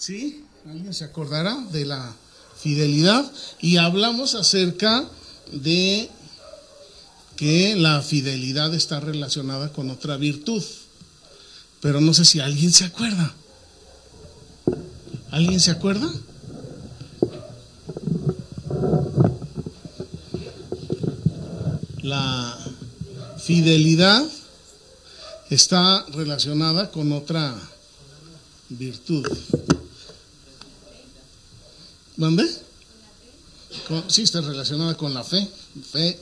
¿Sí? ¿Alguien se acordará de la fidelidad? Y hablamos acerca de que la fidelidad está relacionada con otra virtud. Pero no sé si alguien se acuerda. ¿Alguien se acuerda? La fidelidad está relacionada con otra virtud. ¿Dónde? sí, está relacionada con la fe. Fe,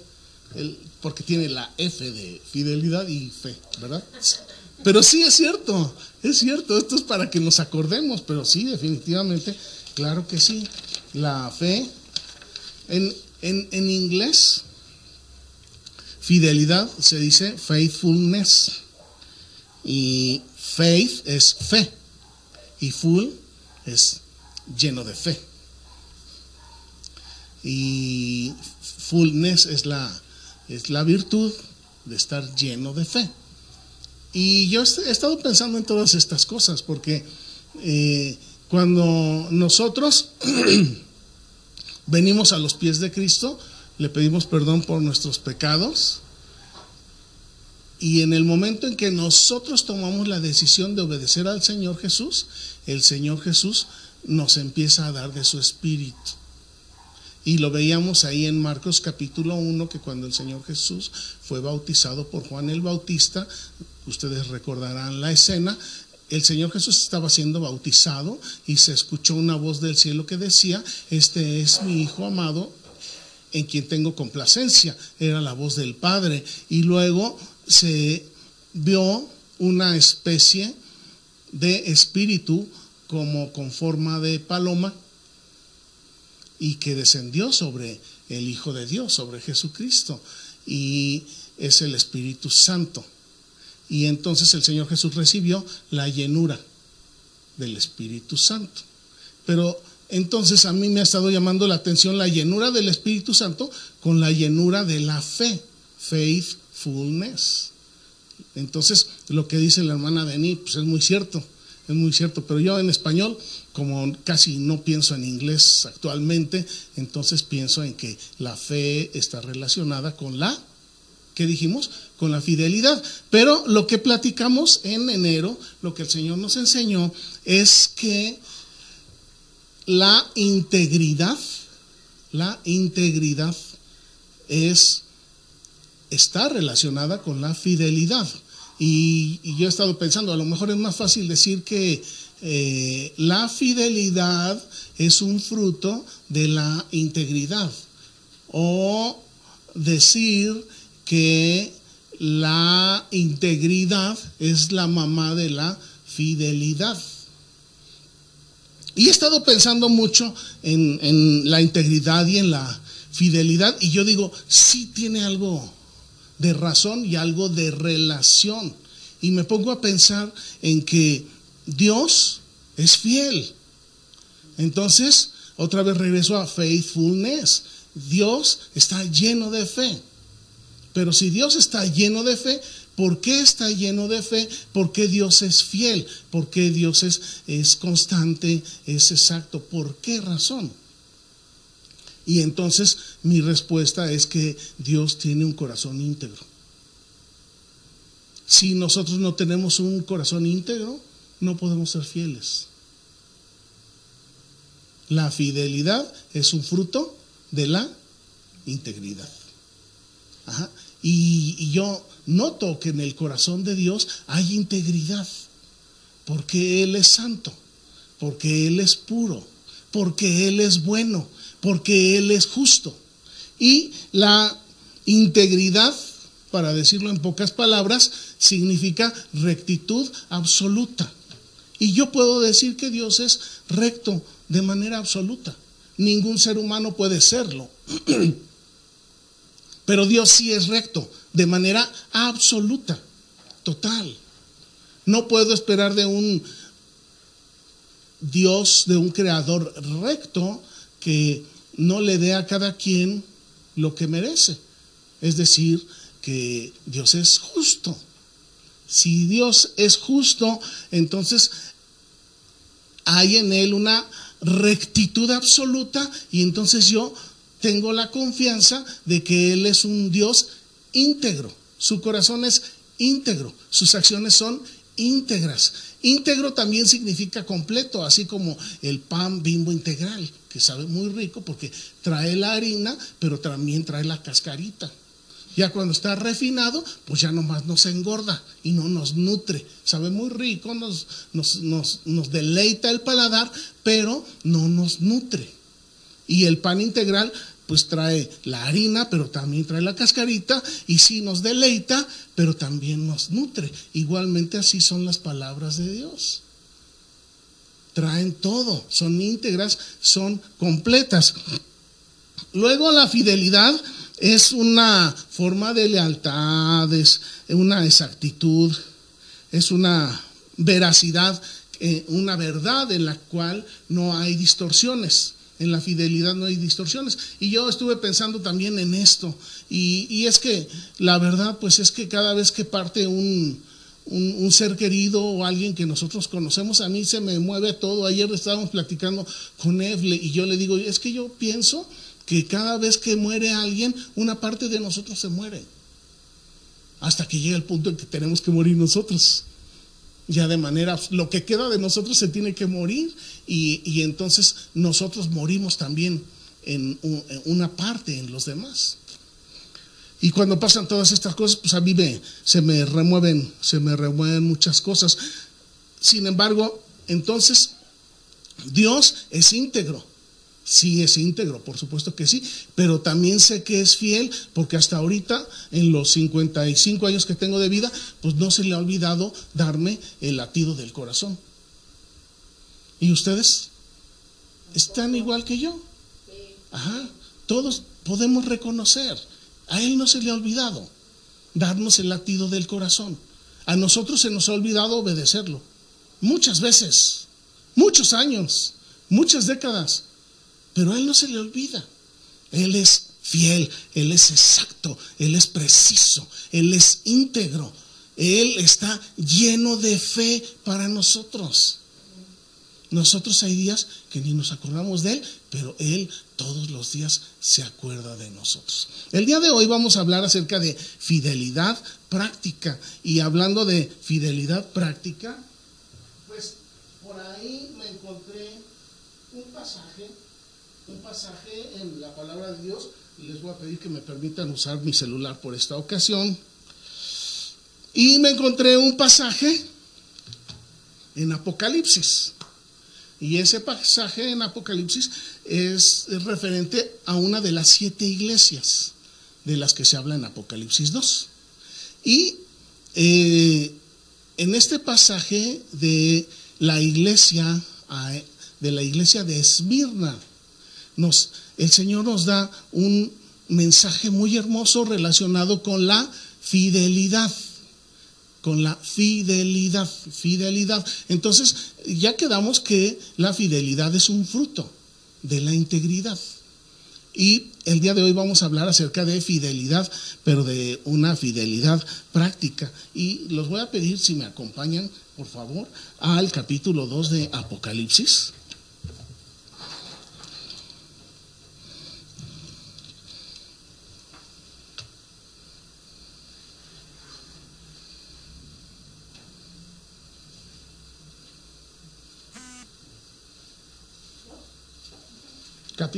porque tiene la F de fidelidad y fe, ¿verdad? Pero sí es cierto, es cierto, esto es para que nos acordemos, pero sí, definitivamente, claro que sí. La fe, en, en, en inglés, fidelidad se dice faithfulness. Y faith es fe. Y full es lleno de fe. Y fullness es la, es la virtud de estar lleno de fe. Y yo he estado pensando en todas estas cosas porque eh, cuando nosotros venimos a los pies de Cristo, le pedimos perdón por nuestros pecados y en el momento en que nosotros tomamos la decisión de obedecer al Señor Jesús, el Señor Jesús nos empieza a dar de su espíritu. Y lo veíamos ahí en Marcos capítulo 1, que cuando el Señor Jesús fue bautizado por Juan el Bautista, ustedes recordarán la escena, el Señor Jesús estaba siendo bautizado y se escuchó una voz del cielo que decía, este es mi Hijo amado en quien tengo complacencia. Era la voz del Padre. Y luego se vio una especie de espíritu como con forma de paloma y que descendió sobre el Hijo de Dios, sobre Jesucristo, y es el Espíritu Santo. Y entonces el Señor Jesús recibió la llenura del Espíritu Santo. Pero entonces a mí me ha estado llamando la atención la llenura del Espíritu Santo con la llenura de la fe, faith fullness. Entonces, lo que dice la hermana Denis, pues es muy cierto, es muy cierto, pero yo en español, como casi no pienso en inglés actualmente, entonces pienso en que la fe está relacionada con la, ¿qué dijimos? Con la fidelidad. Pero lo que platicamos en enero, lo que el Señor nos enseñó, es que la integridad, la integridad es está relacionada con la fidelidad. Y, yo he estado pensando, a lo mejor es más fácil decir que eh, la fidelidad es un fruto de la integridad. O decir que la integridad es la mamá de la fidelidad. Y he estado pensando mucho en, en la integridad y en la fidelidad. Y yo digo, sí tiene algo de razón y algo de relación. Y me pongo a pensar en que Dios es fiel. Entonces, otra vez regreso a faithfulness. Dios está lleno de fe. Pero si Dios está lleno de fe, ¿por qué está lleno de fe? Porque Dios es fiel, porque Dios es, es constante, es exacto. ¿Por qué razón? Y entonces mi respuesta es que Dios tiene un corazón íntegro. Si nosotros no tenemos un corazón íntegro, no podemos ser fieles. La fidelidad es un fruto de la integridad. Y, y, yo noto que en el corazón de Dios hay integridad, porque Él es santo, porque Él es puro, porque Él es bueno, porque Él es justo. Y la integridad, para decirlo en pocas palabras, significa rectitud absoluta. Y yo puedo decir que Dios es recto de manera absoluta. Ningún ser humano puede serlo. Pero Dios sí es recto de manera absoluta, total. No puedo esperar de un Dios, de un creador recto, que no le dé a cada quien lo que merece. Es decir, que Dios es justo. Si Dios es justo, entonces hay en Él una rectitud absoluta y entonces yo tengo la confianza de que Él es un Dios íntegro. Su corazón es íntegro, sus acciones son íntegras. Íntegro también significa completo, así como el pan bimbo integral, que sabe muy rico porque trae la harina, pero también trae la cascarita. Ya cuando está refinado, pues ya nomás nos engorda y no nos nutre. Sabe muy rico, nos, nos, nos deleita el paladar, pero no nos nutre. Y el pan integral pues trae la harina, pero también trae la cascarita, y sí nos deleita, pero también nos nutre. Igualmente así son las palabras de Dios. Traen todo, son íntegras, son completas. Luego la fidelidad es una forma de lealtad, es una exactitud, es una veracidad, eh, una verdad en la cual no hay distorsiones en la fidelidad no hay distorsiones. Y yo estuve pensando también en esto. Y, es que la verdad, pues es que cada vez que parte un, un, ser querido o alguien que nosotros conocemos, a mí se me mueve todo. Ayer estábamos platicando con Evle y yo le digo, es que yo pienso que cada vez que muere alguien, una parte de nosotros se muere. Hasta que llega el punto en que tenemos que morir nosotros ya de manera, lo que queda de nosotros se tiene que morir y, entonces nosotros morimos también en, una parte en los demás. Y cuando pasan todas estas cosas, pues a mí me, se me remueven, se me remueven muchas cosas. Sin embargo, entonces Dios es íntegro. Sí es íntegro, por supuesto que sí, pero también sé que es fiel porque hasta ahorita, en los 55 años que tengo de vida, pues no se le ha olvidado darme el latido del corazón. ¿Y ustedes? ¿Están igual que yo? Ajá, todos podemos reconocer, a Él no se le ha olvidado darnos el latido del corazón. A nosotros se nos ha olvidado obedecerlo. Muchas veces, muchos años, muchas décadas. Pero a Él no se le olvida. Él es fiel, Él es exacto, Él es preciso, Él es íntegro. Él está lleno de fe para nosotros. Nosotros hay días que ni nos acordamos de Él, pero Él todos los días se acuerda de nosotros. El día de hoy vamos a hablar acerca de fidelidad práctica. Y hablando de fidelidad práctica, pues por ahí me encontré un pasaje un pasaje en la palabra de Dios y les voy a pedir que me permitan usar mi celular por esta ocasión. Y me encontré un pasaje en Apocalipsis. Y ese pasaje en Apocalipsis es, referente a una de las siete iglesias de las que se habla en Apocalipsis 2. Y eh, en este pasaje de la iglesia, de la iglesia de Esmirna, el Señor nos da un mensaje muy hermoso relacionado con la fidelidad. Con la fidelidad, fidelidad. Entonces, ya quedamos que la fidelidad es un fruto de la integridad. Y el día de hoy vamos a hablar acerca de fidelidad, pero de una fidelidad práctica. Y los voy a pedir si me acompañan, por favor, al capítulo 2 de Apocalipsis.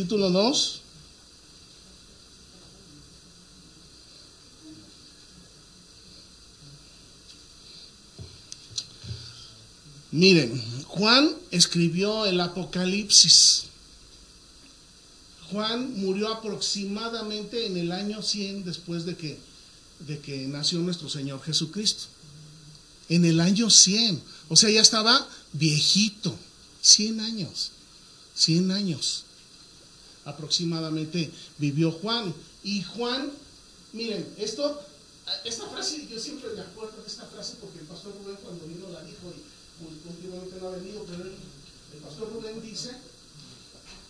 Capítulo 2. Miren, Juan escribió el Apocalipsis. Juan murió aproximadamente en el año 100 después de que, de que nació nuestro Señor Jesucristo. En el año 100. O sea, ya estaba viejito. 100 años. 100 años aproximadamente vivió Juan. Y Juan, miren, esto, esta frase, yo siempre me acuerdo de esta frase porque el pastor Rubén cuando vino la dijo y últimamente no ha venido, pero el, pastor Rubén dice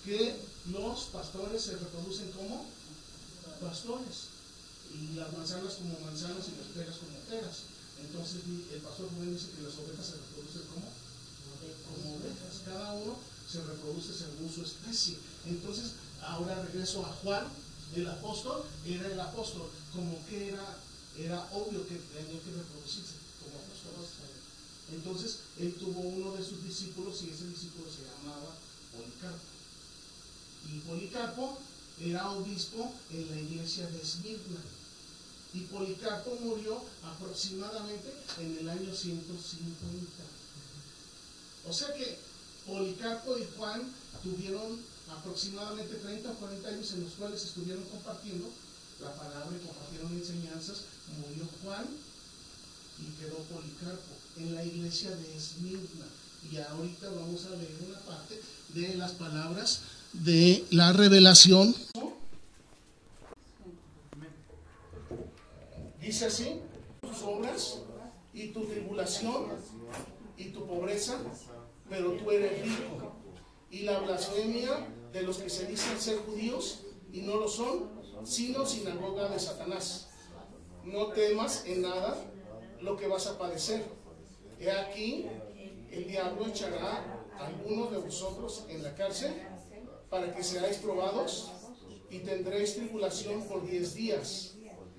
que los pastores se reproducen como pastores y las manzanas como manzanas y las peras como peras. Entonces el pastor Rubén dice que las ovejas se reproducen como como ovejas. Cada uno se reproduce según su especie. Entonces, ahora regreso a Juan, el apóstol, era el apóstol, como que era, era obvio que tenía que reproducirse como apóstol. Entonces, él tuvo uno de sus discípulos y ese discípulo se llamaba Policarpo. Y Policarpo era obispo en la iglesia de Esmirna. Y Policarpo murió aproximadamente en el año 150. O sea que Policarpo y Juan tuvieron aproximadamente 30 o 40 años en los cuales estuvieron compartiendo la palabra y compartieron enseñanzas. Murió Juan y quedó Policarpo en la iglesia de Esmirna. Y ahorita vamos a leer una parte de las palabras de la revelación. Dice así, tus obras y tu tribulación y tu pobreza, pero tú eres rico. Y la blasfemia de los que se dicen ser judíos y no lo son, sino sinagoga de Satanás. No temas en nada lo que vas a padecer. He aquí, el diablo echará a algunos de vosotros en la cárcel para que seáis probados y tendréis tribulación por diez días.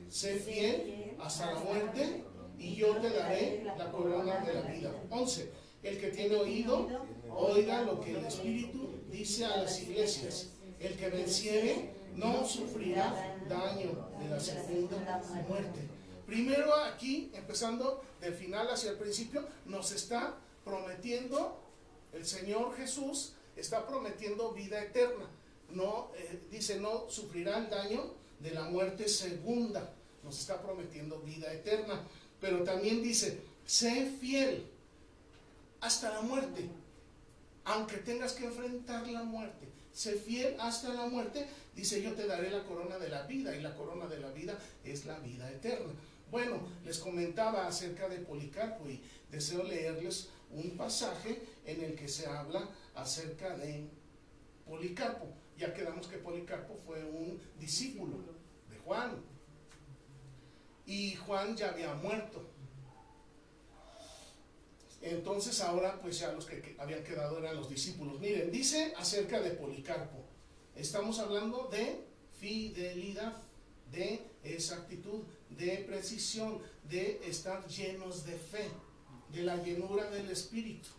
Sé fiel hasta la muerte y yo te daré la corona de la vida. 11. El que tiene oído, oiga lo que el Espíritu dice a las iglesias. El que venciere no sufrirá daño de la segunda muerte. Primero aquí, empezando del final hacia el principio, nos está prometiendo el Señor Jesús, está prometiendo vida eterna. No, eh, dice, no sufrirá el daño de la muerte segunda. Nos está prometiendo vida eterna. Pero también dice, sé fiel hasta la muerte. Aunque tengas que enfrentar la muerte, sé fiel hasta la muerte. Dice, yo te daré la corona de la vida. Y la corona de la vida es la vida eterna. Bueno, les comentaba acerca de Policarpo y deseo leerles un pasaje en el que se habla acerca de Policarpo. Ya quedamos que Policarpo fue un discípulo de Juan. Y Juan ya había muerto. Entonces ahora pues ya los que habían quedado eran los discípulos. Miren, dice acerca de Policarpo. Estamos hablando de fidelidad, de exactitud, de precisión, de estar llenos de fe, de la llenura del Espíritu.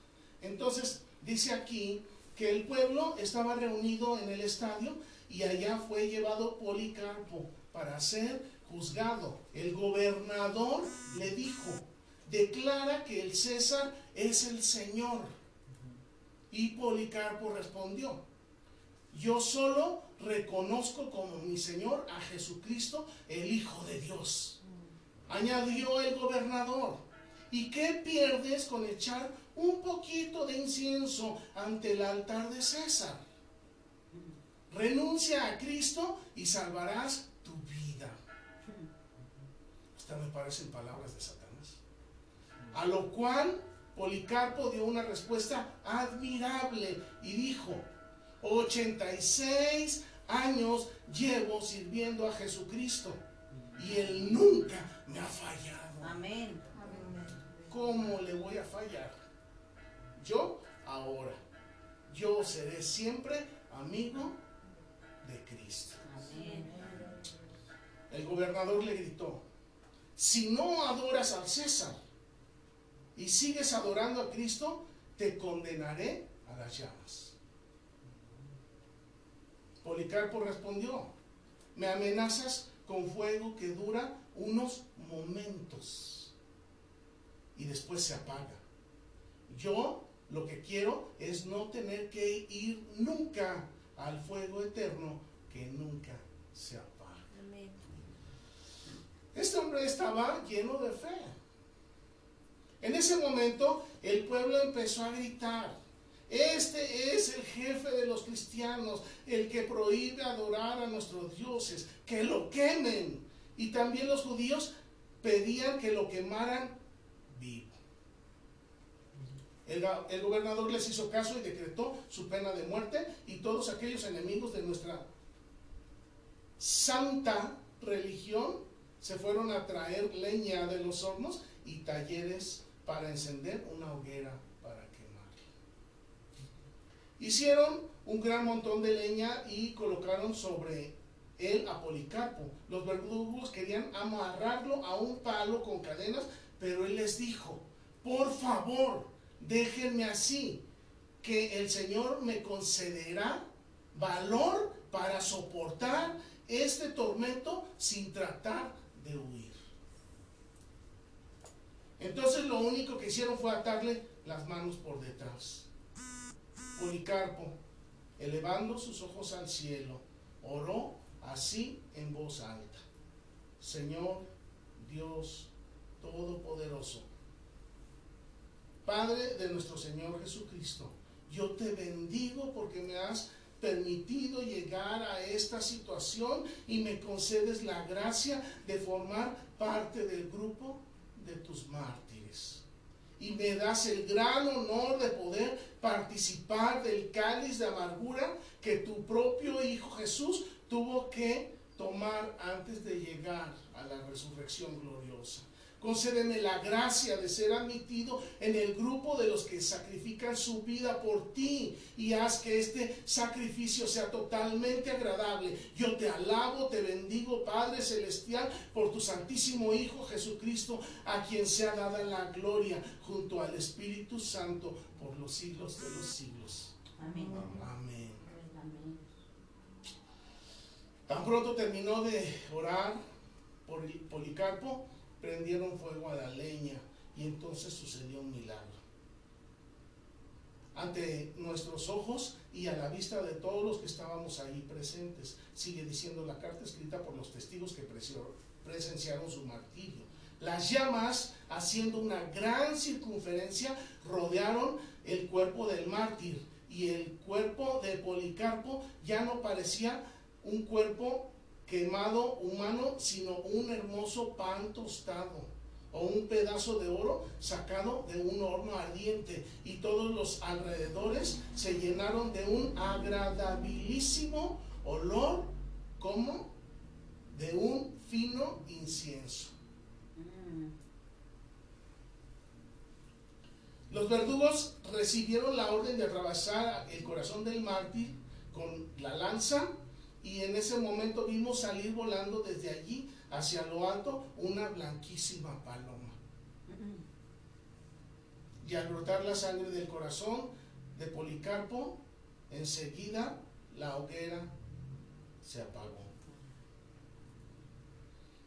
Entonces dice aquí que el pueblo estaba reunido en el estadio y allá fue llevado Policarpo para ser juzgado. El gobernador le dijo, declara que el César es el Señor. Y Policarpo respondió, yo solo reconozco como mi Señor a Jesucristo, el Hijo de Dios. Añadió el gobernador, ¿y qué pierdes con echar un poquito de incienso ante el altar de César? Renuncia a Cristo y salvarás tu vida. Estas me parecen palabras de Satanás. A lo cual Policarpo dio una respuesta admirable y dijo, 86 años llevo sirviendo a Jesucristo y Él nunca me ha fallado. Amén. ¿Cómo le voy a fallar? Yo ahora, yo seré siempre amigo de Cristo. Amén. El gobernador le gritó, si no adoras al César y sigues adorando a Cristo, te condenaré a las llamas. Policarpo respondió, me amenazas con fuego que dura unos momentos y después se apaga. Yo lo que quiero es no tener que ir nunca al fuego eterno que nunca se apaga. Amén. Este hombre estaba lleno de fe. En ese momento el pueblo empezó a gritar, este es el jefe de los cristianos, el que prohíbe adorar a nuestros dioses, que lo quemen. Y también los judíos pedían que lo quemaran vivo. El, gobernador les hizo caso y decretó su pena de muerte y todos aquellos enemigos de nuestra santa religión se fueron a traer leña de los hornos y talleres para encender una hoguera para quemar. Hicieron un gran montón de leña y colocaron sobre él a Policarpo. Los verdugos querían amarrarlo a un palo con cadenas, pero él les dijo, por favor, déjenme así, que el Señor me concederá valor para soportar este tormento sin tratar de huir. Entonces lo único que hicieron fue atarle las manos por detrás. Policarpo, elevando sus ojos al cielo, oró así en voz alta. Señor Dios Todopoderoso, Padre de nuestro Señor Jesucristo, yo te bendigo porque me has permitido llegar a esta situación y me concedes la gracia de formar parte del grupo de tus mártires. Y me das el gran honor de poder participar del cáliz de amargura que tu propio Hijo Jesús tuvo que tomar antes de llegar a la resurrección gloriosa. Concédeme la gracia de ser admitido en el grupo de los que sacrifican su vida por ti y haz que este sacrificio sea totalmente agradable. Yo te alabo, te bendigo, Padre Celestial, por tu Santísimo Hijo Jesucristo, a quien sea dada la gloria junto al Espíritu Santo por los siglos de los siglos. Amén. Amén. Amén. Tan pronto terminó de orar por Policarpo, prendieron fuego a la leña y entonces sucedió un milagro. Ante nuestros ojos y a la vista de todos los que estábamos ahí presentes, sigue diciendo la carta escrita por los testigos que presenciaron su martirio. Las llamas, haciendo una gran circunferencia, rodearon el cuerpo del mártir y el cuerpo de Policarpo ya no parecía un cuerpo quemado humano, sino un hermoso pan tostado o un pedazo de oro sacado de un horno ardiente y todos los alrededores se llenaron de un agradabilísimo olor como de un fino incienso. Los verdugos recibieron la orden de atravesar el corazón del mártir con la lanza y en ese momento vimos salir volando desde allí hacia lo alto una blanquísima paloma. Y al brotar la sangre del corazón de Policarpo, enseguida la hoguera se apagó.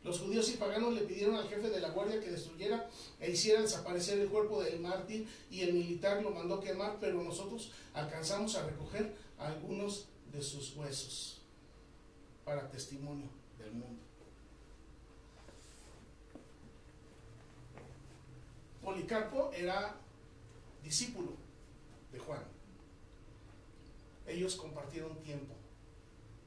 Los judíos y paganos le pidieron al jefe de la guardia que destruyera e hiciera desaparecer el cuerpo del mártir y el militar lo mandó quemar, pero nosotros alcanzamos a recoger algunos de sus huesos para testimonio del mundo. Policarpo era discípulo de Juan. Ellos compartieron tiempo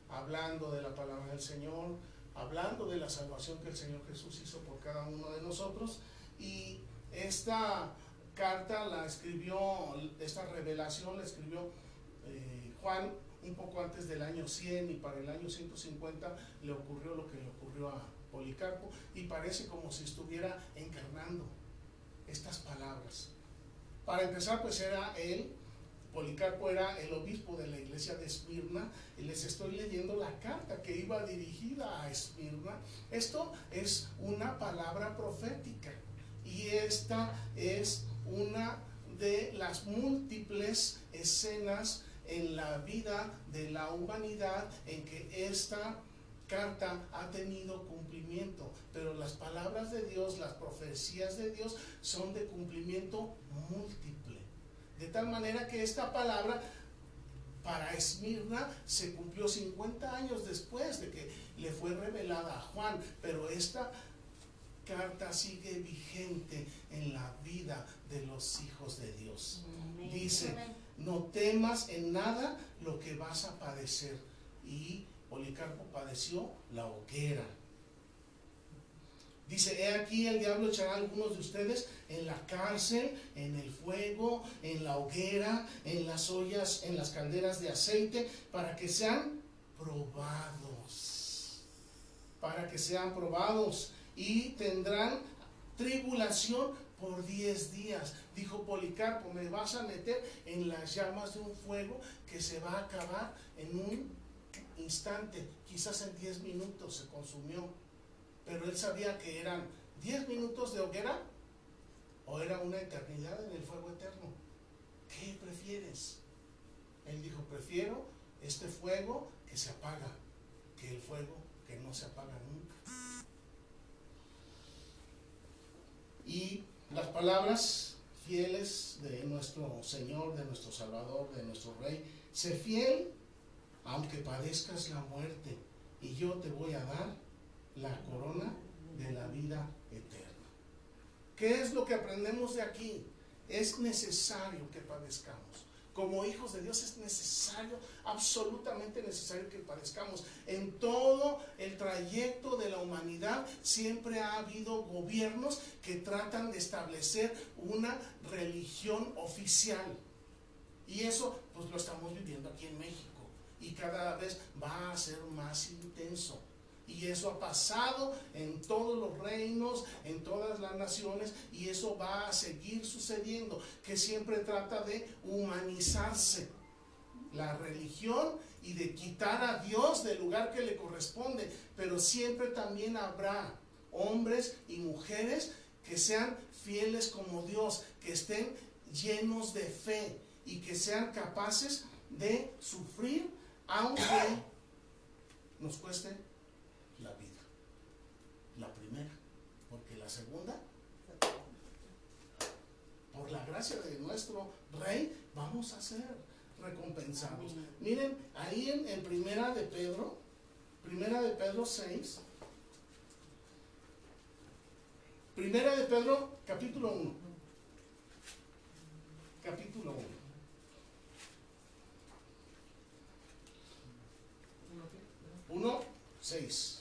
hablando de la palabra del Señor, hablando de la salvación que el Señor Jesús hizo por cada uno de nosotros. Y esta carta la escribió, esta revelación la escribió eh, Juan un poco antes del año 100 y para el año 150 le ocurrió lo que le ocurrió a Policarpo y parece como si estuviera encarnando estas palabras. Para empezar, pues era él, Policarpo era el obispo de la iglesia de Esmirna y les estoy leyendo la carta que iba dirigida a Esmirna. Esto es una palabra profética y esta es una de las múltiples escenas en la vida de la humanidad en que esta carta ha tenido cumplimiento, pero las palabras de Dios, las profecías de Dios son de cumplimiento múltiple. De tal manera que esta palabra para Esmirna se cumplió 50 años después de que le fue revelada a Juan, pero esta carta sigue vigente en la vida de los hijos de Dios. Dice, no temas en nada lo que vas a padecer. Y Policarpo padeció la hoguera. Dice, he aquí el diablo echará a algunos de ustedes en la cárcel, en el fuego, en la hoguera, en las ollas, en las calderas de aceite, para que sean probados. Para que sean probados y tendrán tribulación por 10 días. Dijo Policarpo, me vas a meter en las llamas de un fuego que se va a acabar en un instante, quizás en 10 minutos se consumió. Pero él sabía que eran 10 minutos de hoguera o era una eternidad en el fuego eterno. ¿Qué prefieres? Él dijo, prefiero este fuego que se apaga que el fuego que no se apaga nunca. Y las palabras fieles de nuestro Señor, de nuestro Salvador, de nuestro Rey, sé fiel aunque padezcas la muerte y yo te voy a dar la corona de la vida eterna. ¿Qué es lo que aprendemos de aquí? Es necesario que padezcamos como hijos de Dios es necesario, absolutamente necesario que padezcamos. En todo el trayecto de la humanidad siempre ha habido gobiernos que tratan de establecer una religión oficial. Y eso pues lo estamos viviendo aquí en México. Y cada vez va a ser más intenso. Y eso ha pasado en todos los reinos, en todas las naciones, y eso va a seguir sucediendo, que siempre trata de humanizarse la religión y de quitar a Dios del lugar que le corresponde, pero siempre también habrá hombres y mujeres que sean fieles como Dios, que estén llenos de fe y que sean capaces de sufrir aunque nos cueste la vida. La primera, porque la segunda, por la gracia de nuestro Rey, vamos a ser recompensados. Miren, ahí en, en Primera de Pedro, Primera de Pedro 6, Primera de Pedro, capítulo 1. Capítulo 1. 1, 6.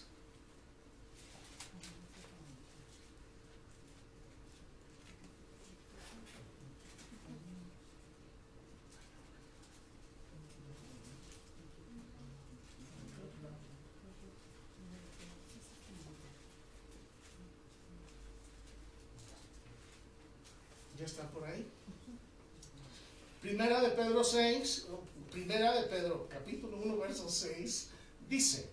¿Ya está por ahí? Primera de Pedro 6, primera de Pedro, capítulo 1, verso 6, dice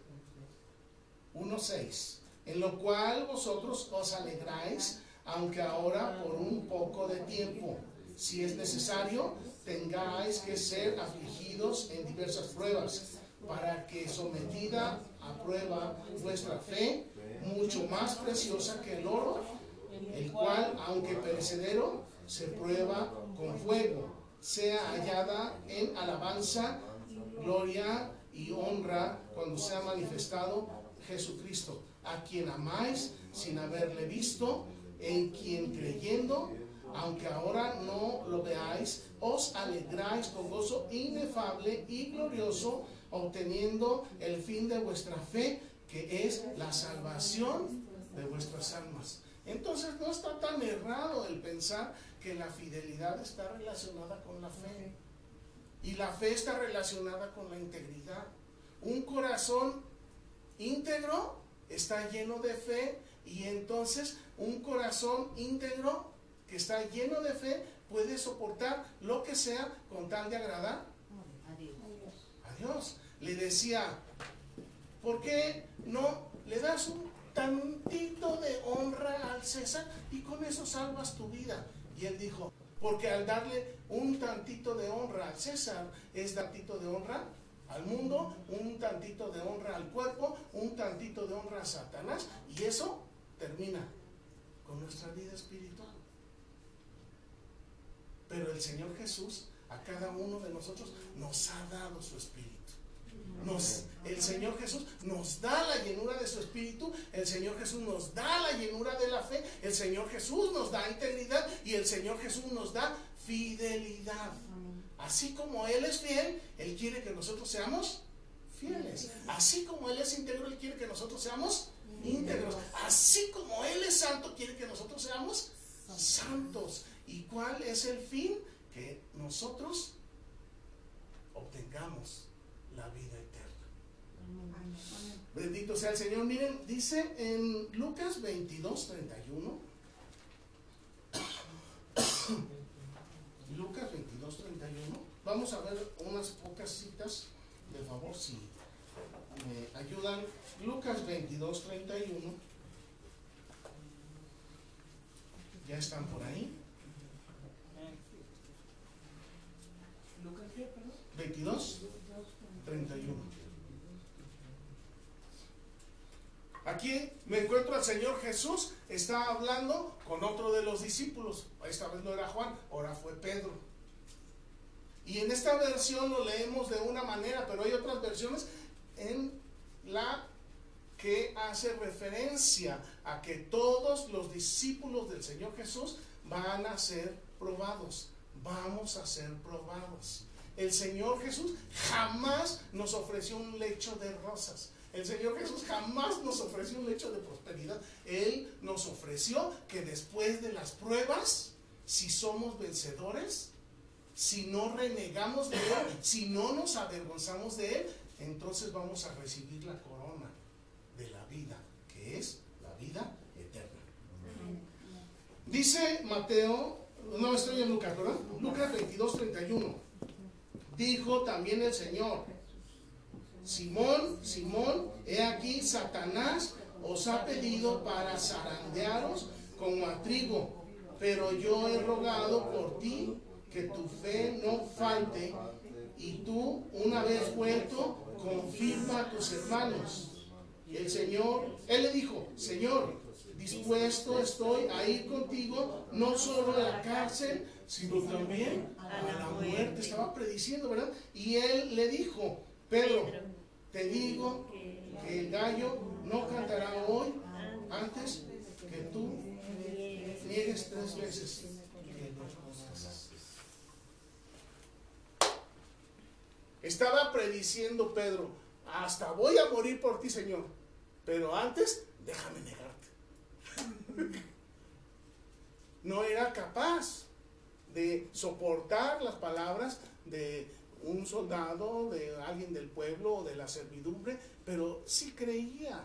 1.6, en lo cual vosotros os alegráis, aunque ahora por un poco de tiempo, si es necesario, tengáis que ser afligidos en diversas pruebas, para que sometida a prueba vuestra fe, mucho más preciosa que el oro, el cual, aunque perecedero, se prueba con fuego, sea hallada en alabanza, gloria y honra cuando sea manifestado Jesucristo, a quien amáis sin haberle visto, en quien creyendo, aunque ahora no lo veáis, os alegráis con gozo inefable y glorioso, obteniendo el fin de vuestra fe, que es la salvación de vuestras almas. Entonces no está tan errado el pensar que la fidelidad está relacionada con la fe. Y la fe está relacionada con la integridad. Un corazón íntegro está lleno de fe y entonces un corazón íntegro que está lleno de fe puede soportar lo que sea con tal de agradar a Dios. Le decía, ¿por qué no le das un tantito de honra al César y con eso salvas tu vida? Y él dijo, porque al darle un tantito de honra al César es tantito de honra al mundo, un tantito de honra al cuerpo, un tantito de honra a Satanás, y eso termina con nuestra vida espiritual. Pero el Señor Jesús a cada uno de nosotros nos ha dado su espíritu. Nos, el Señor Jesús nos da la llenura de su espíritu, el Señor Jesús nos da la llenura de la fe, el Señor Jesús nos da integridad y el Señor Jesús nos da fidelidad. Así como Él es fiel, Él quiere que nosotros seamos fieles. Así como Él es íntegro, Él quiere que nosotros seamos íntegros. Así como Él es santo, quiere que nosotros seamos santos. ¿Y cuál es el fin? Que nosotros obtengamos la vida eterna. Bendito sea el Señor. Miren, dice en Lucas 22, 31. Lucas 22, 31. Vamos a ver unas pocas citas, de favor, si me ayudan. Lucas 22, 31. ¿Ya están por ahí? 22. 31. Aquí me encuentro al Señor Jesús, está hablando con otro de los discípulos. Esta vez no era Juan, ahora fue Pedro. Y en esta versión lo leemos de una manera, pero hay otras versiones en la que hace referencia a que todos los discípulos del Señor Jesús van a ser probados. Vamos a ser probados. El Señor Jesús jamás nos ofreció un lecho de rosas. El Señor Jesús jamás nos ofreció un lecho de prosperidad. Él nos ofreció que después de las pruebas, si somos vencedores, si no renegamos de Él, si no nos avergonzamos de Él, entonces vamos a recibir la corona de la vida, que es la vida eterna. Dice Mateo, no estoy en Lucas, ¿verdad? Lucas 22, 31. Dijo también el Señor, Simón, Simón, he aquí Satanás os ha pedido para zarandearos como a trigo, pero yo he rogado por ti que tu fe no falte y tú, una vez vuelto, confirma a tus hermanos. Y el Señor, Él le dijo, Señor, dispuesto estoy a ir contigo, no solo a la cárcel, sino también a la muerte. Estaba prediciendo, ¿verdad? Y Él le dijo, Pedro, te digo que el gallo no cantará hoy antes que tú niegues tres veces. Estaba prediciendo Pedro, hasta voy a morir por ti, Señor, pero antes déjame negarte. No era capaz de soportar las palabras de un soldado, de alguien del pueblo o de la servidumbre, pero sí creía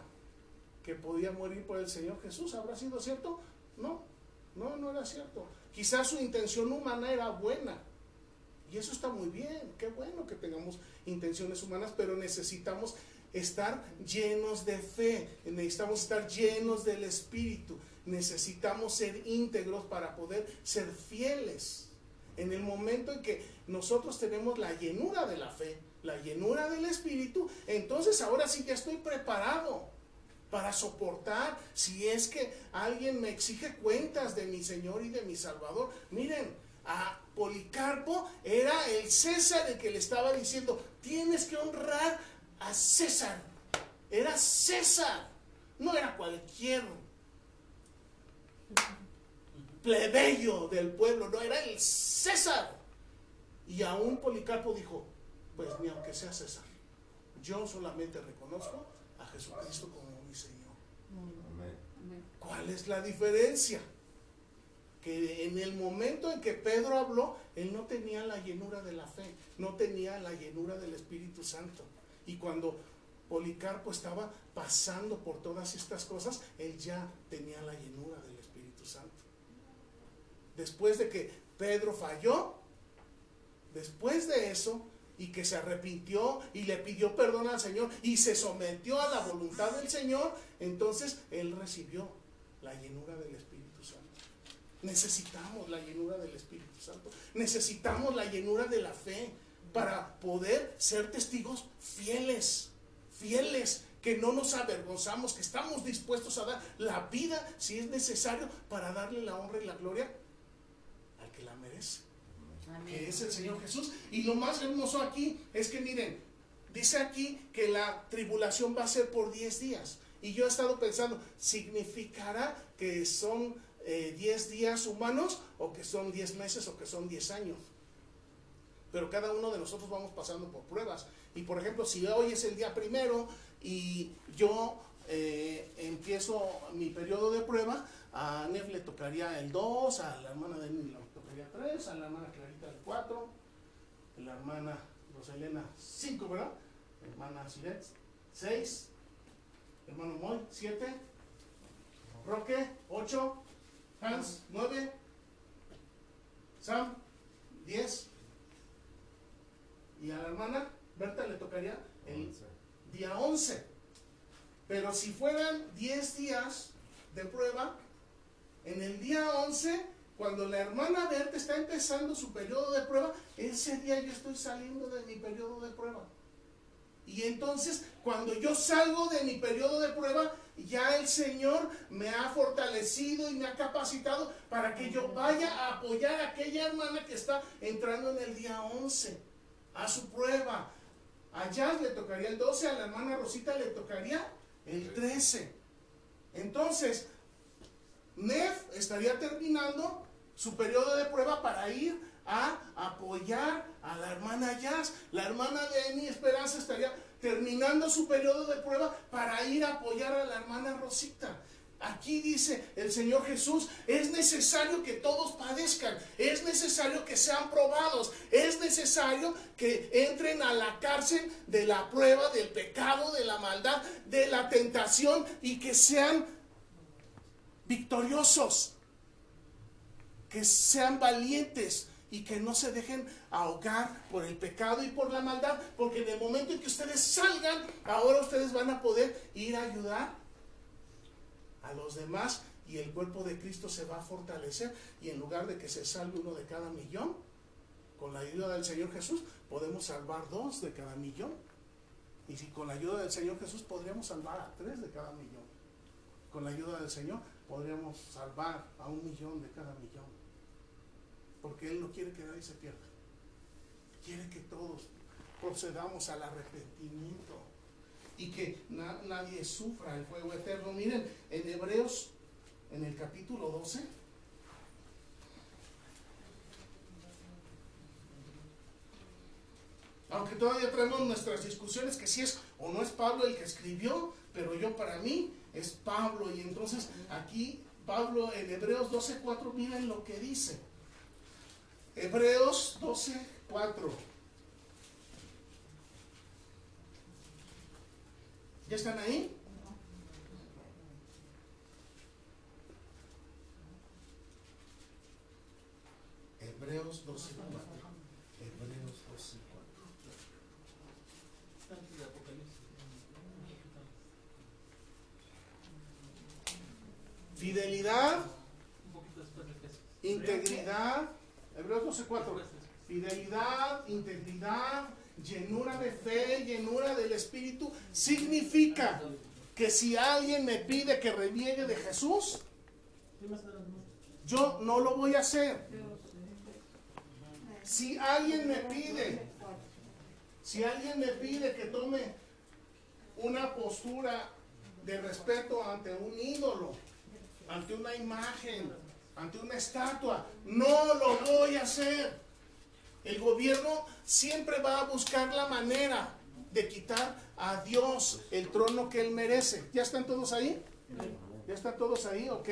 que podía morir por el Señor Jesús. ¿Habrá sido cierto? No, no, no era cierto. Quizás su intención humana era buena. Y eso está muy bien, qué bueno que tengamos intenciones humanas, pero necesitamos estar llenos de fe, necesitamos estar llenos del Espíritu, necesitamos ser íntegros para poder ser fieles. En el momento en que nosotros tenemos la llenura de la fe, la llenura del Espíritu, entonces ahora sí ya estoy preparado para soportar si es que alguien me exige cuentas de mi Señor y de mi Salvador. Miren, a Policarpo era el César el que le estaba diciendo, tienes que honrar a César. Era César, no era cualquier plebeyo del pueblo, no era el César. Y aún Policarpo dijo, pues ni aunque sea César, yo solamente reconozco a Jesucristo como mi Señor. ¿Cuál es la diferencia? Que en el momento en que Pedro habló, él no tenía la llenura de la fe, no tenía la llenura del Espíritu Santo. Y cuando Policarpo estaba pasando por todas estas cosas, él ya tenía la llenura del. Después de que Pedro falló, después de eso, y que se arrepintió y le pidió perdón al Señor y se sometió a la voluntad del Señor, entonces él recibió la llenura del Espíritu Santo. Necesitamos la llenura del Espíritu Santo. Necesitamos la llenura de la fe para poder ser testigos fieles, fieles, que no nos avergonzamos, que estamos dispuestos a dar la vida si es necesario para darle la honra y la gloria que la merece que es el Señor Jesús. Y lo más hermoso aquí es que miren, dice aquí que la tribulación va a ser por 10 días. Y yo he estado pensando, ¿significará que son 10 eh, días humanos o que son 10 meses o que son 10 años? Pero cada uno de nosotros vamos pasando por pruebas. Y por ejemplo, si hoy es el día primero y yo eh, empiezo mi periodo de prueba, a Nef le tocaría el 2, a la hermana de le tocaría 3, a la hermana Clarita el 4, a la hermana Roselena 5, ¿verdad? Hermana Siret 6, hermano Moy 7, Roque 8, Hans 9, Sam 10, Y a la hermana Berta le tocaría el Once. día 11. Pero si fueran 10 días de prueba, en el día 11, cuando la hermana Berta está empezando su periodo de prueba, ese día yo estoy saliendo de mi periodo de prueba. Y entonces, cuando yo salgo de mi periodo de prueba, ya el Señor me ha fortalecido y me ha capacitado para que yo vaya a apoyar a aquella hermana que está entrando en el día 11 a su prueba. A Jazz le tocaría el 12, a la hermana Rosita le tocaría el 13. Entonces, Nef estaría terminando su periodo de prueba para ir a apoyar a la hermana Jazz. La hermana de Eni Esperanza estaría terminando su periodo de prueba para ir a apoyar a la hermana Rosita. Aquí dice el Señor Jesús, es necesario que todos padezcan, es necesario que sean probados, es necesario que entren a la cárcel de la prueba, del pecado, de la maldad, de la tentación y que sean victoriosos, que sean valientes y que no se dejen ahogar por el pecado y por la maldad, porque en el momento en que ustedes salgan, ahora ustedes van a poder ir a ayudar a los demás y el cuerpo de Cristo se va a fortalecer y en lugar de que se salve uno de cada millón, con la ayuda del Señor Jesús podemos salvar dos de cada millón. Y si con la ayuda del Señor Jesús podríamos salvar a tres de cada millón. Con la ayuda del Señor podríamos salvar a un millón de cada millón. Porque Él no quiere que nadie se pierda. Quiere que todos procedamos al arrepentimiento y que na- nadie sufra el fuego eterno. Miren, en Hebreos, en el capítulo 12, aunque todavía traemos nuestras discusiones que si es o no es Pablo el que escribió, pero yo para mí es Pablo. Y entonces aquí Pablo en Hebreos 12:4, miren lo que dice. Hebreos 12:4. ¿Ya están ahí? Hebreos 12:4. Hebreos 12:4. Antes de Apocalipsis. Fidelidad, integridad. Hebreos 12:4. Después de- Fidelidad, integridad, llenura de fe, llenura del Espíritu, significa que si alguien me pide que reniegue de Jesús, yo no lo voy a hacer. Si alguien me pide, si alguien me pide que tome una postura de respeto ante un ídolo, ante una imagen, ante una estatua, no lo voy a hacer. El gobierno siempre va a buscar la manera de quitar a Dios el trono que él merece. ¿Ya están todos ahí? ¿Ya están todos ahí? Ok,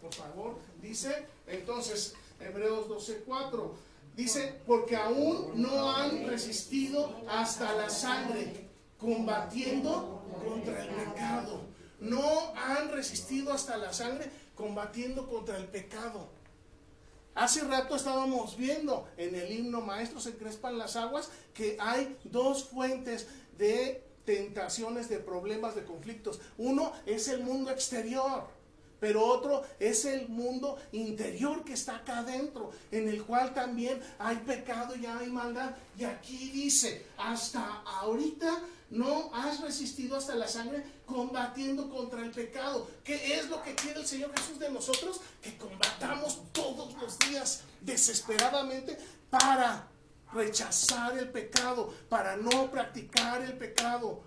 por favor. Dice, entonces, Hebreos 12:4. Dice, porque aún no han resistido hasta la sangre, combatiendo contra el pecado. No han resistido hasta la sangre, combatiendo contra el pecado. Hace rato estábamos viendo en el himno Maestros se crespan las aguas que hay dos fuentes de tentaciones, de problemas, de conflictos. Uno es el mundo exterior, pero otro es el mundo interior que está acá adentro, en el cual también hay pecado y hay maldad. Y aquí dice, hasta ahorita no has resistido hasta la sangre combatiendo contra el pecado. ¿Qué es lo que quiere el Señor Jesús de nosotros? Que combatamos todos los días desesperadamente para rechazar el pecado, para no practicar el pecado,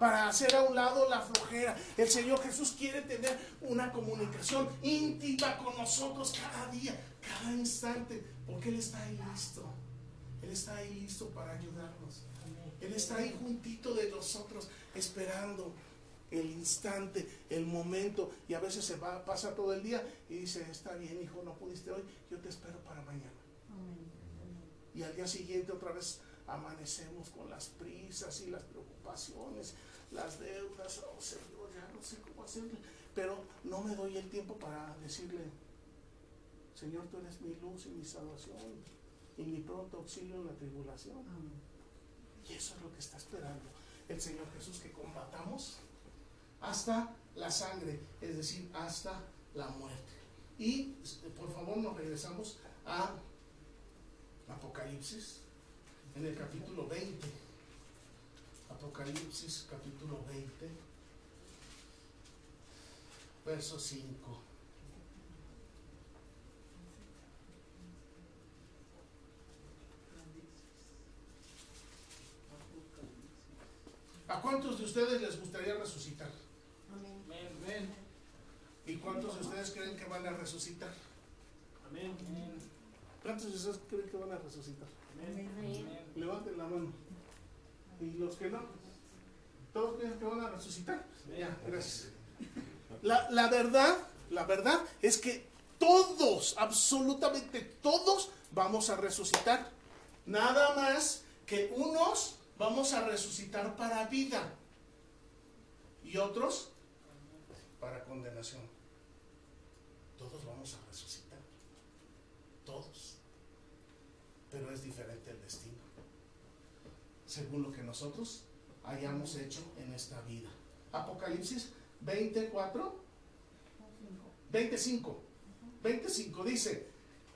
para hacer a un lado la flojera. El Señor Jesús quiere tener una comunicación íntima con nosotros cada día, cada instante, porque Él está ahí listo. Él está ahí listo para ayudarnos. Él está ahí juntito de nosotros, esperando el instante, el momento, y a veces se va, pasa todo el día y dice, está bien, hijo, no pudiste hoy, yo te espero para mañana. Y al día siguiente otra vez amanecemos con las prisas y las preocupaciones, las deudas, oh Señor, ya no sé cómo hacerle, pero no me doy el tiempo para decirle, Señor, tú eres mi luz y mi salvación y mi pronto auxilio en la tribulación. Y eso es lo que está esperando el Señor Jesús, que combatamos hasta la sangre, es decir, hasta la muerte. Y por favor nos regresamos a Apocalipsis, en el capítulo 20. Apocalipsis capítulo 20, verso 5. ¿A cuántos de ustedes les gustaría resucitar? ¿Y cuántos de ustedes creen que van a resucitar? Amén. ¿Cuántos de ustedes creen que van a resucitar? Amén. Levanten la mano. ¿Y los que no? ¿Todos piensan que van a resucitar? Ya, gracias. La, la verdad, la verdad es que todos, absolutamente todos, vamos a resucitar. Nada más que unos vamos a resucitar para vida y otros para condenación. Todos vamos a resucitar. Todos. Pero es diferente el destino. Según lo que nosotros hayamos hecho en esta vida. Apocalipsis 24, 25. 25 dice,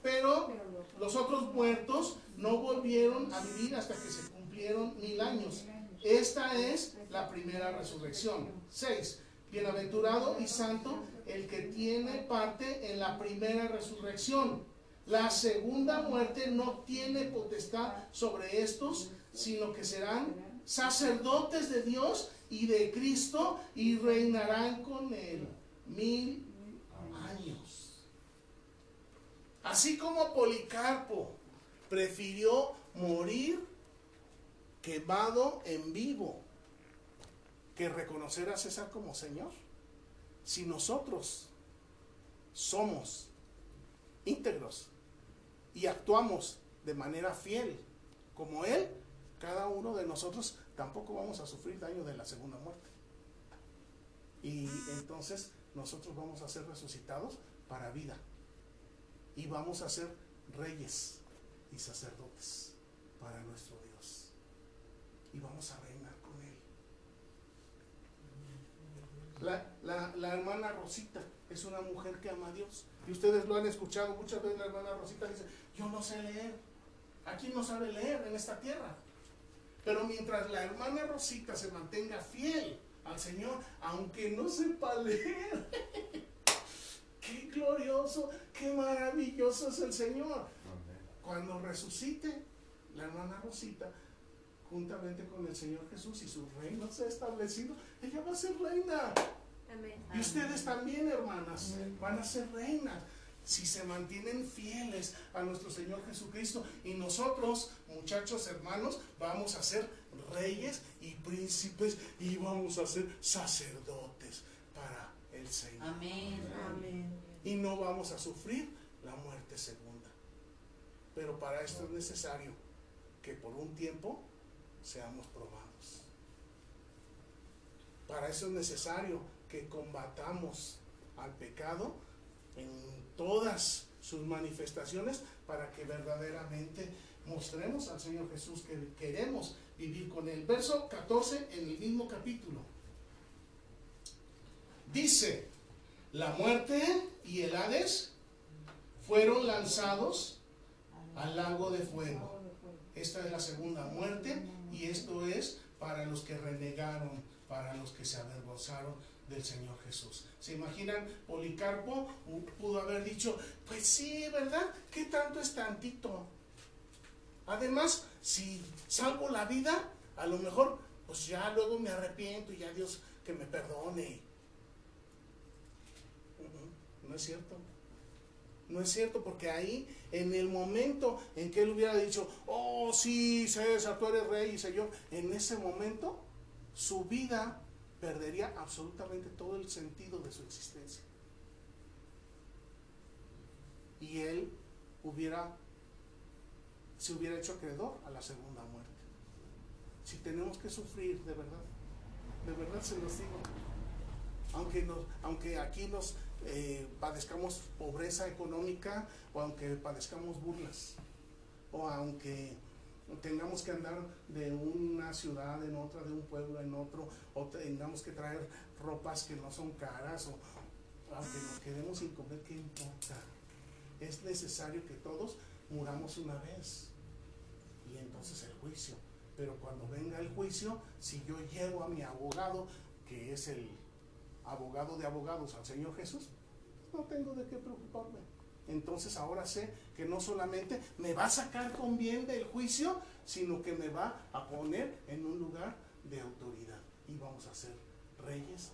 pero los otros muertos no volvieron a vivir hasta que se cumplieron mil años. Esta es la primera resurrección. 6. Bienaventurado y santo el que tiene parte en la primera resurrección. La segunda muerte no tiene potestad sobre estos, sino que serán sacerdotes de Dios y de Cristo y reinarán con él mil años. Así como Policarpo prefirió morir quemado en vivo que reconocer a César como Señor. Si nosotros somos íntegros y actuamos de manera fiel como Él, cada uno de nosotros tampoco vamos a sufrir daño de la segunda muerte. Y entonces nosotros vamos a ser resucitados para vida. Y vamos a ser reyes y sacerdotes para nuestro Dios. Y vamos a reinar con Él. La, la, la, hermana Rosita es una mujer que ama a Dios. Y ustedes lo han escuchado muchas veces. La hermana Rosita dice, yo no sé leer. Aquí no sabe leer en esta tierra. Pero mientras la hermana Rosita se mantenga fiel al Señor, aunque no sepa leer, qué glorioso, qué maravilloso es el Señor. Cuando resucite la hermana Rosita, juntamente con el Señor Jesús y su reino se ha establecido, ella va a ser reina. Amén. Y ustedes también, hermanas, van a ser reinas si se mantienen fieles a nuestro Señor Jesucristo. Y nosotros, muchachos hermanos, vamos a ser reyes y príncipes y vamos a ser sacerdotes para el Señor. Amén. Amén. Y no vamos a sufrir la muerte segunda. Pero para esto es necesario que por un tiempo seamos probados. Para eso es necesario que combatamos al pecado en todas sus manifestaciones para que verdaderamente mostremos al Señor Jesús que queremos vivir con Él. Verso 14 en el mismo capítulo. Dice, la muerte y el Hades fueron lanzados al lago de fuego. Esta es la segunda muerte y esto es para los que renegaron, para los que se avergonzaron del Señor Jesús. ¿Se imaginan? Policarpo pudo haber dicho, pues sí, ¿verdad? ¿Qué tanto es tantito? Además, si salvo la vida, a lo mejor, pues ya luego me arrepiento y ya Dios que me perdone. No es cierto. No es cierto, porque ahí, en el momento en que él hubiera dicho, oh sí, César, tú eres rey y señor, en ese momento su vida perdería absolutamente todo el sentido de su existencia. Y él hubiera, se hubiera hecho acreedor a la segunda muerte. Si tenemos que sufrir, de verdad, de verdad se los digo, aunque, aunque aquí nos eh, padezcamos pobreza económica o aunque padezcamos burlas o aunque tengamos que andar de una ciudad en otra, de un pueblo en otro, o tengamos que traer ropas que no son caras, o aunque nos quedemos sin comer, ¿qué importa? Es necesario que todos muramos una vez. Y entonces el juicio. Pero cuando venga el juicio, si yo llevo a mi abogado, que es el abogado de abogados, al Señor Jesús, no tengo de qué preocuparme. Entonces ahora sé que no solamente me va a sacar con bien del juicio, sino que me va a poner en un lugar de autoridad. Y vamos a ser reyes,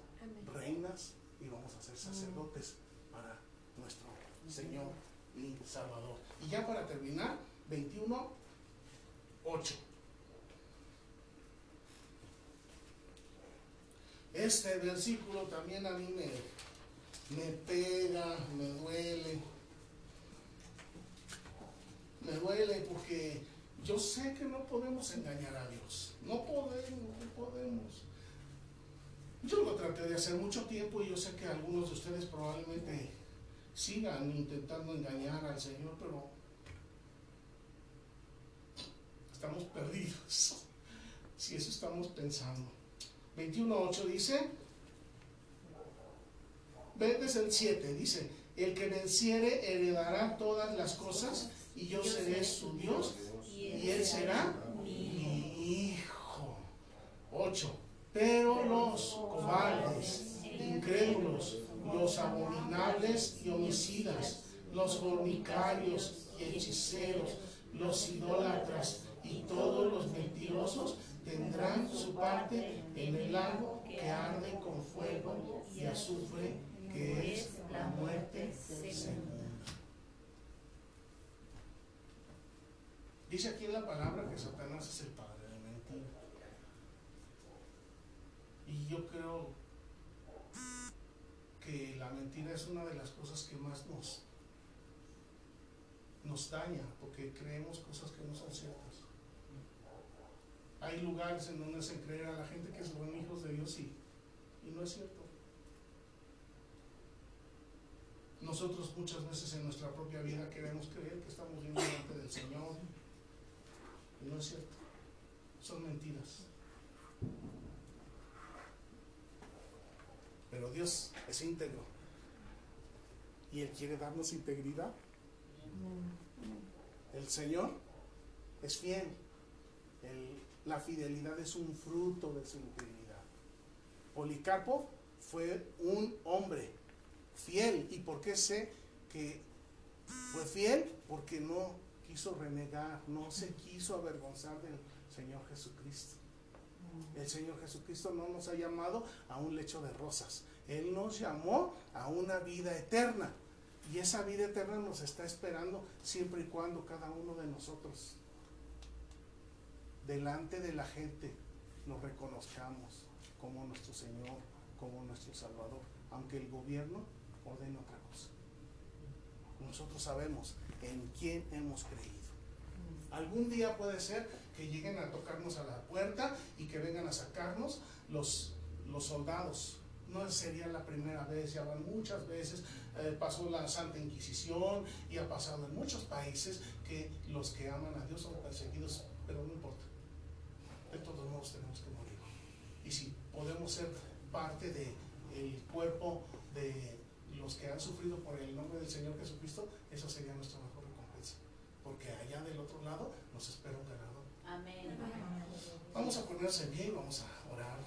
reinas y vamos a ser sacerdotes para nuestro Señor y Salvador. Y ya para terminar, 21, 8. Este versículo también a mí me, me pega, me duele. Me duele porque yo sé que no podemos engañar a Dios. No podemos, no podemos. Yo lo traté de hacer mucho tiempo y yo sé que algunos de ustedes probablemente sigan intentando engañar al Señor, pero estamos perdidos. Si eso estamos pensando. 21.8 dice, ven desde el 7, dice, el que venciere heredará todas las cosas y yo seré su Dios y él será mi hijo. 8. Pero los cobardes, incrédulos, los abominables y homicidas, los fornicarios y hechiceros, los idólatras y todos los mentirosos tendrán su parte en el lago que arde con fuego y azufre, que es la muerte segunda. Dice aquí en la palabra que Satanás es el padre de mentira. Y yo creo que la mentira es una de las cosas que más nos, nos daña, porque creemos cosas que no son ciertas. Hay lugares en donde hacen creer a la gente que son hijos de Dios y, y no es cierto. Nosotros muchas veces en nuestra propia vida queremos creer que estamos bien delante del Señor y no es cierto. Son mentiras. Pero Dios es íntegro y Él quiere darnos integridad. El Señor es fiel. El- la fidelidad es un fruto de su integridad. Policarpo fue un hombre fiel. ¿Y por qué sé que fue fiel? Porque no quiso renegar, no se quiso avergonzar del Señor Jesucristo. El Señor Jesucristo no nos ha llamado a un lecho de rosas. Él nos llamó a una vida eterna. Y esa vida eterna nos está esperando siempre y cuando cada uno de nosotros, delante de la gente, nos reconozcamos como nuestro Señor, como nuestro Salvador, aunque el gobierno ordene otra cosa. Nosotros sabemos en quién hemos creído. Algún día puede ser que lleguen a tocarnos a la puerta y que vengan a sacarnos los, los soldados. No sería la primera vez, ya van muchas veces, eh, pasó la Santa Inquisición y ha pasado en muchos países que los que aman a Dios son perseguidos, pero no importa. De todos modos tenemos que morir. Y si podemos ser parte del cuerpo de los que han sufrido por el nombre del Señor Jesucristo, eso sería nuestra mejor recompensa. Porque allá del otro lado nos espera un ganador. Amén. Vamos a ponerse en pie y vamos a orar.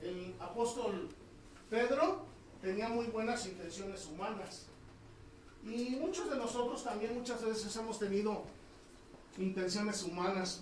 El apóstol Pedro tenía muy buenas intenciones humanas. Y muchos de nosotros también muchas veces hemos tenido intenciones humanas